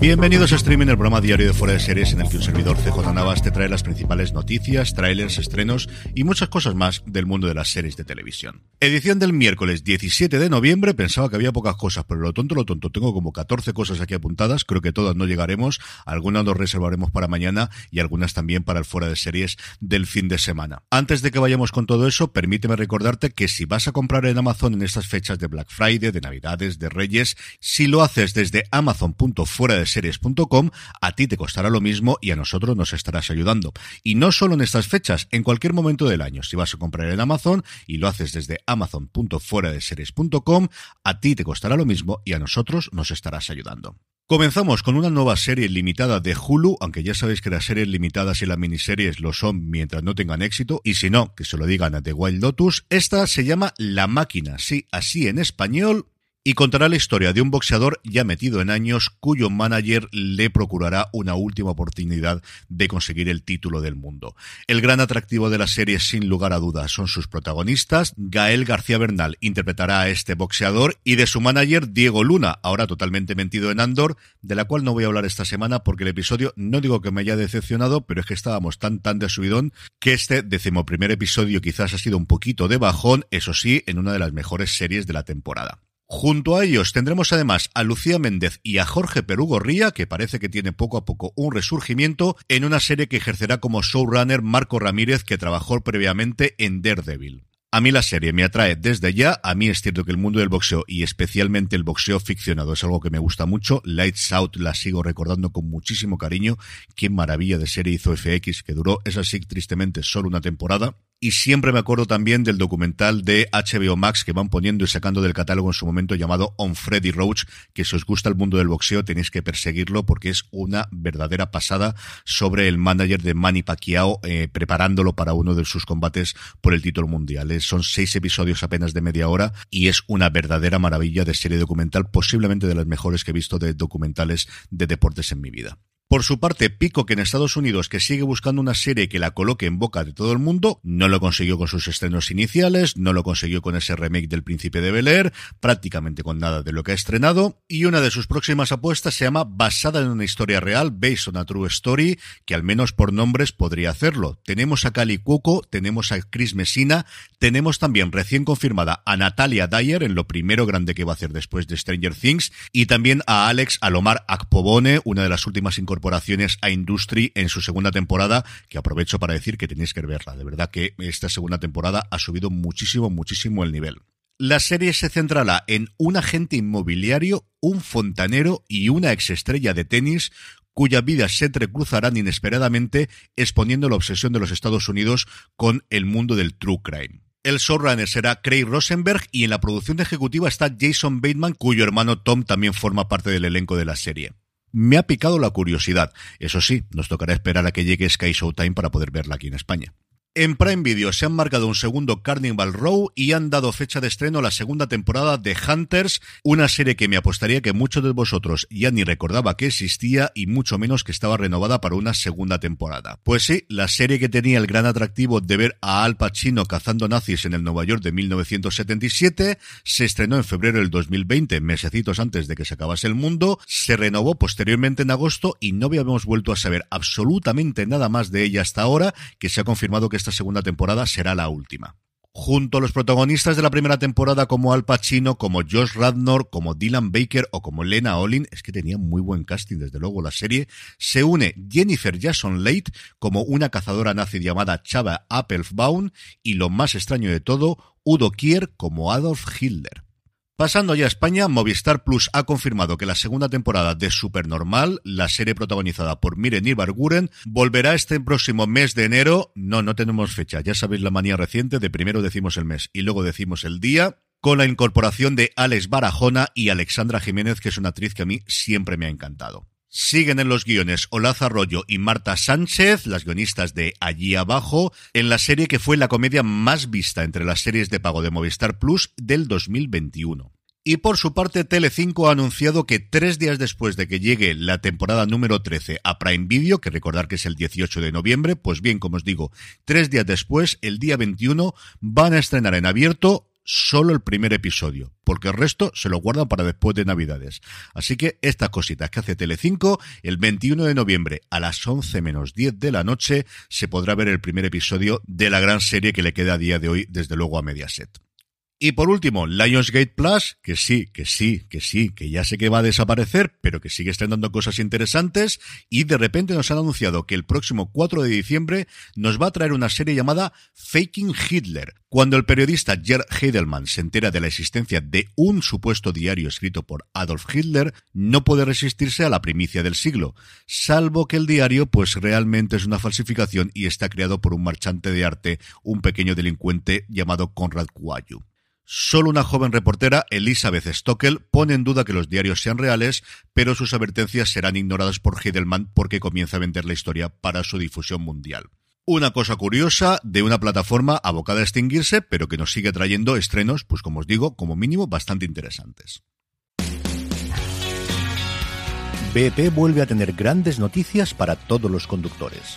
Bienvenidos a Streaming, el programa diario de Fuera de Series en el que un servidor CJ Navas te trae las principales noticias, trailers, estrenos y muchas cosas más del mundo de las series de televisión. Edición del miércoles 17 de noviembre, pensaba que había pocas cosas, pero lo tonto, lo tonto, tengo como 14 cosas aquí apuntadas, creo que todas no llegaremos, algunas nos reservaremos para mañana y algunas también para el Fuera de Series del fin de semana. Antes de que vayamos con todo eso, permíteme recordarte que si vas a comprar en Amazon en estas fechas de Black Friday, de Navidades, de Reyes, si lo haces desde Amazon.fuera de series.com, a ti te costará lo mismo y a nosotros nos estarás ayudando. Y no solo en estas fechas, en cualquier momento del año. Si vas a comprar en Amazon y lo haces desde amazon.fueradeseries.com, a ti te costará lo mismo y a nosotros nos estarás ayudando. Comenzamos con una nueva serie limitada de Hulu, aunque ya sabéis que las series limitadas y las miniseries lo son mientras no tengan éxito, y si no, que se lo digan a The Wild Lotus. Esta se llama La Máquina, sí, así en español, y contará la historia de un boxeador ya metido en años cuyo manager le procurará una última oportunidad de conseguir el título del mundo. El gran atractivo de la serie, sin lugar a dudas, son sus protagonistas. Gael García Bernal interpretará a este boxeador y de su manager Diego Luna, ahora totalmente metido en Andor, de la cual no voy a hablar esta semana porque el episodio no digo que me haya decepcionado, pero es que estábamos tan tan de subidón que este decimoprimer episodio quizás ha sido un poquito de bajón, eso sí, en una de las mejores series de la temporada. Junto a ellos tendremos además a Lucía Méndez y a Jorge Perugorría, que parece que tiene poco a poco un resurgimiento en una serie que ejercerá como showrunner Marco Ramírez, que trabajó previamente en Daredevil. A mí la serie me atrae desde ya. A mí es cierto que el mundo del boxeo y especialmente el boxeo ficcionado es algo que me gusta mucho. Lights Out la sigo recordando con muchísimo cariño. Qué maravilla de serie hizo FX, que duró, es así, tristemente, solo una temporada. Y siempre me acuerdo también del documental de HBO Max que van poniendo y sacando del catálogo en su momento llamado On Freddy Roach, que si os gusta el mundo del boxeo tenéis que perseguirlo porque es una verdadera pasada sobre el manager de Manny Pacquiao eh, preparándolo para uno de sus combates por el título mundial. Son seis episodios apenas de media hora y es una verdadera maravilla de serie documental, posiblemente de las mejores que he visto de documentales de deportes en mi vida. Por su parte, Pico, que en Estados Unidos, que sigue buscando una serie que la coloque en boca de todo el mundo, no lo consiguió con sus estrenos iniciales, no lo consiguió con ese remake del Príncipe de Bel Air, prácticamente con nada de lo que ha estrenado, y una de sus próximas apuestas se llama Basada en una historia real, Based on a True Story, que al menos por nombres podría hacerlo. Tenemos a Cali Cuoco, tenemos a Chris Messina, tenemos también recién confirmada a Natalia Dyer en lo primero grande que va a hacer después de Stranger Things, y también a Alex Alomar Akpobone, una de las últimas incorporaciones a Industry en su segunda temporada, que aprovecho para decir que tenéis que verla. De verdad que esta segunda temporada ha subido muchísimo, muchísimo el nivel. La serie se centrará en un agente inmobiliario, un fontanero y una exestrella de tenis cuyas vidas se entrecruzarán inesperadamente exponiendo la obsesión de los Estados Unidos con el mundo del true crime. El showrunner será Craig Rosenberg y en la producción ejecutiva está Jason Bateman, cuyo hermano Tom también forma parte del elenco de la serie. Me ha picado la curiosidad. Eso sí, nos tocará esperar a que llegue Sky Showtime para poder verla aquí en España. En Prime Video se han marcado un segundo Carnival Row y han dado fecha de estreno a la segunda temporada de Hunters, una serie que me apostaría que muchos de vosotros ya ni recordaba que existía y mucho menos que estaba renovada para una segunda temporada. Pues sí, la serie que tenía el gran atractivo de ver a Al Pacino cazando nazis en el Nueva York de 1977 se estrenó en febrero del 2020, mesecitos antes de que se acabase el mundo, se renovó posteriormente en agosto y no habíamos vuelto a saber absolutamente nada más de ella hasta ahora, que se ha confirmado que esta segunda temporada será la última. Junto a los protagonistas de la primera temporada como Al Pacino, como Josh Radnor, como Dylan Baker o como Lena Olin, es que tenía muy buen casting desde luego la serie, se une Jennifer Jason Leigh como una cazadora nazi llamada Chava Appelbaum y lo más extraño de todo, Udo Kier como Adolf Hitler. Pasando ya a España, Movistar Plus ha confirmado que la segunda temporada de Supernormal, la serie protagonizada por Miren Ibarguren, volverá este próximo mes de enero. No, no tenemos fecha, ya sabéis la manía reciente de primero decimos el mes y luego decimos el día con la incorporación de Alex Barajona y Alexandra Jiménez, que es una actriz que a mí siempre me ha encantado. Siguen en los guiones Olaza Arroyo y Marta Sánchez, las guionistas de Allí Abajo, en la serie que fue la comedia más vista entre las series de pago de Movistar Plus del 2021. Y por su parte, Telecinco ha anunciado que tres días después de que llegue la temporada número 13 a Prime Video, que recordar que es el 18 de noviembre, pues bien, como os digo, tres días después, el día 21, van a estrenar en abierto solo el primer episodio, porque el resto se lo guardan para después de Navidades. Así que estas cositas que hace Telecinco, el 21 de noviembre a las 11 menos 10 de la noche se podrá ver el primer episodio de la gran serie que le queda a día de hoy, desde luego a Mediaset. Y por último, Lionsgate Plus, que sí, que sí, que sí, que ya sé que va a desaparecer, pero que sigue estrenando cosas interesantes, y de repente nos han anunciado que el próximo 4 de diciembre nos va a traer una serie llamada Faking Hitler. Cuando el periodista Gerd Heidelman se entera de la existencia de un supuesto diario escrito por Adolf Hitler, no puede resistirse a la primicia del siglo, salvo que el diario pues realmente es una falsificación y está creado por un marchante de arte, un pequeño delincuente llamado Konrad Kuayu. Solo una joven reportera, Elizabeth Stockel, pone en duda que los diarios sean reales, pero sus advertencias serán ignoradas por Heidelman porque comienza a vender la historia para su difusión mundial. Una cosa curiosa de una plataforma abocada a extinguirse, pero que nos sigue trayendo estrenos, pues como os digo, como mínimo bastante interesantes. BP vuelve a tener grandes noticias para todos los conductores.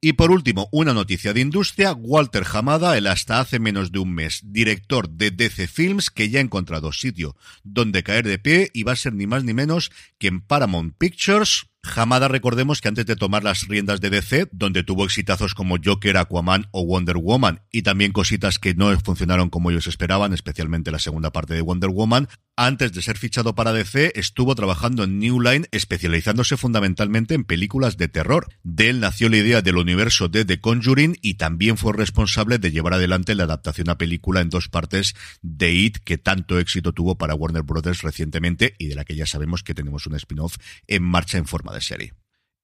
Y por último, una noticia de industria, Walter Hamada, el hasta hace menos de un mes director de DC Films, que ya ha encontrado sitio donde caer de pie y va a ser ni más ni menos que en Paramount Pictures, Hamada, recordemos que antes de tomar las riendas de DC, donde tuvo exitazos como Joker, Aquaman o Wonder Woman, y también cositas que no funcionaron como ellos esperaban, especialmente la segunda parte de Wonder Woman, antes de ser fichado para DC, estuvo trabajando en New Line, especializándose fundamentalmente en películas de terror. De él nació la idea del universo de The Conjuring y también fue responsable de llevar adelante la adaptación a película en dos partes de It, que tanto éxito tuvo para Warner Brothers recientemente y de la que ya sabemos que tenemos un spin-off en marcha en forma de serie.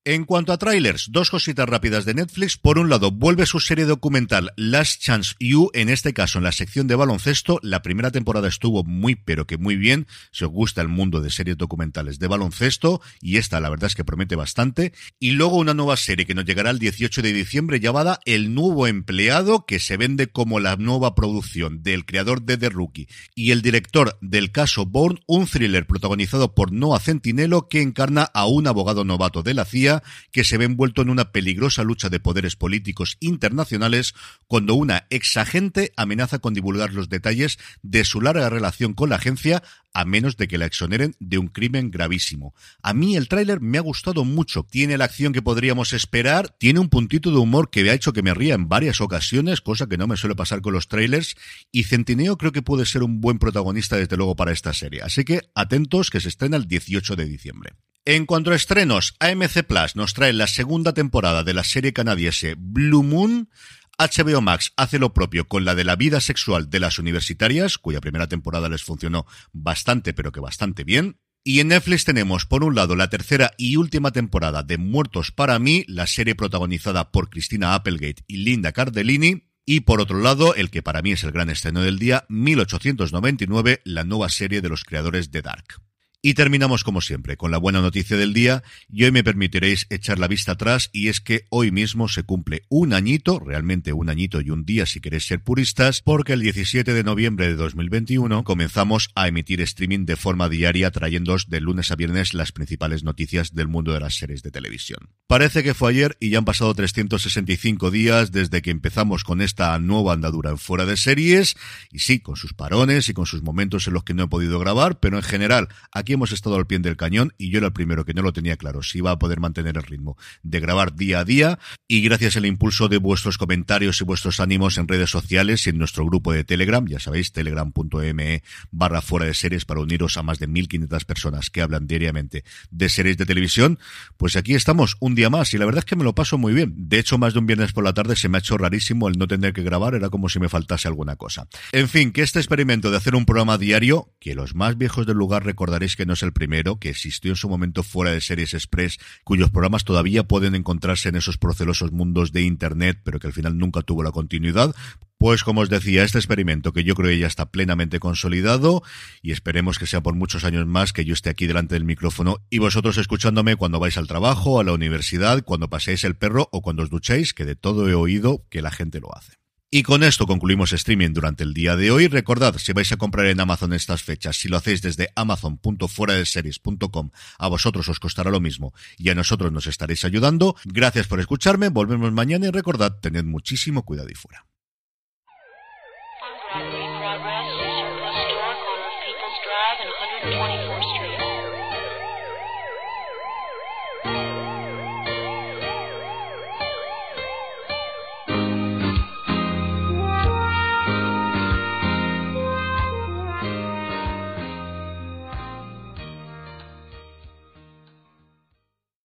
En cuanto a trailers, dos cositas rápidas de Netflix. Por un lado, vuelve su serie documental Last Chance You, en este caso en la sección de baloncesto. La primera temporada estuvo muy, pero que muy bien. Si os gusta el mundo de series documentales de baloncesto, y esta la verdad es que promete bastante. Y luego una nueva serie que nos llegará el 18 de diciembre llamada El Nuevo Empleado, que se vende como la nueva producción del creador de The Rookie y el director del caso Bourne, un thriller protagonizado por Noah Centinelo que encarna a un abogado novato de la CIA que se ve envuelto en una peligrosa lucha de poderes políticos internacionales cuando una ex agente amenaza con divulgar los detalles de su larga relación con la agencia a menos de que la exoneren de un crimen gravísimo. A mí el tráiler me ha gustado mucho. Tiene la acción que podríamos esperar, tiene un puntito de humor que me ha hecho que me ría en varias ocasiones, cosa que no me suele pasar con los trailers, y Centineo creo que puede ser un buen protagonista desde luego para esta serie. Así que atentos que se estrena el 18 de diciembre. En cuanto a estrenos, AMC Plus nos trae la segunda temporada de la serie canadiense Blue Moon. HBO Max hace lo propio con la de la vida sexual de las universitarias, cuya primera temporada les funcionó bastante, pero que bastante bien. Y en Netflix tenemos, por un lado, la tercera y última temporada de Muertos para mí, la serie protagonizada por Cristina Applegate y Linda Cardellini. Y por otro lado, el que para mí es el gran estreno del día, 1899, la nueva serie de los creadores de Dark. Y terminamos como siempre con la buena noticia del día y hoy me permitiréis echar la vista atrás y es que hoy mismo se cumple un añito, realmente un añito y un día si queréis ser puristas, porque el 17 de noviembre de 2021 comenzamos a emitir streaming de forma diaria trayéndoos de lunes a viernes las principales noticias del mundo de las series de televisión. Parece que fue ayer y ya han pasado 365 días desde que empezamos con esta nueva andadura en fuera de series y sí, con sus parones y con sus momentos en los que no he podido grabar, pero en general aquí hemos estado al pie del cañón y yo era el primero que no lo tenía claro si iba a poder mantener el ritmo de grabar día a día y gracias al impulso de vuestros comentarios y vuestros ánimos en redes sociales y en nuestro grupo de Telegram, ya sabéis, telegram.me barra fuera de series para uniros a más de 1500 personas que hablan diariamente de series de televisión, pues aquí estamos un día más y la verdad es que me lo paso muy bien. De hecho, más de un viernes por la tarde se me ha hecho rarísimo el no tener que grabar, era como si me faltase alguna cosa. En fin, que este experimento de hacer un programa diario, que los más viejos del lugar recordaréis que que no es el primero, que existió en su momento fuera de Series Express, cuyos programas todavía pueden encontrarse en esos procelosos mundos de Internet, pero que al final nunca tuvo la continuidad. Pues como os decía, este experimento que yo creo que ya está plenamente consolidado y esperemos que sea por muchos años más que yo esté aquí delante del micrófono y vosotros escuchándome cuando vais al trabajo, a la universidad, cuando paseáis el perro o cuando os duchéis, que de todo he oído que la gente lo hace. Y con esto concluimos streaming durante el día de hoy. Recordad, si vais a comprar en Amazon estas fechas, si lo hacéis desde amazon.fueradeseries.com, a vosotros os costará lo mismo y a nosotros nos estaréis ayudando. Gracias por escucharme, volvemos mañana y recordad, tened muchísimo cuidado y fuera.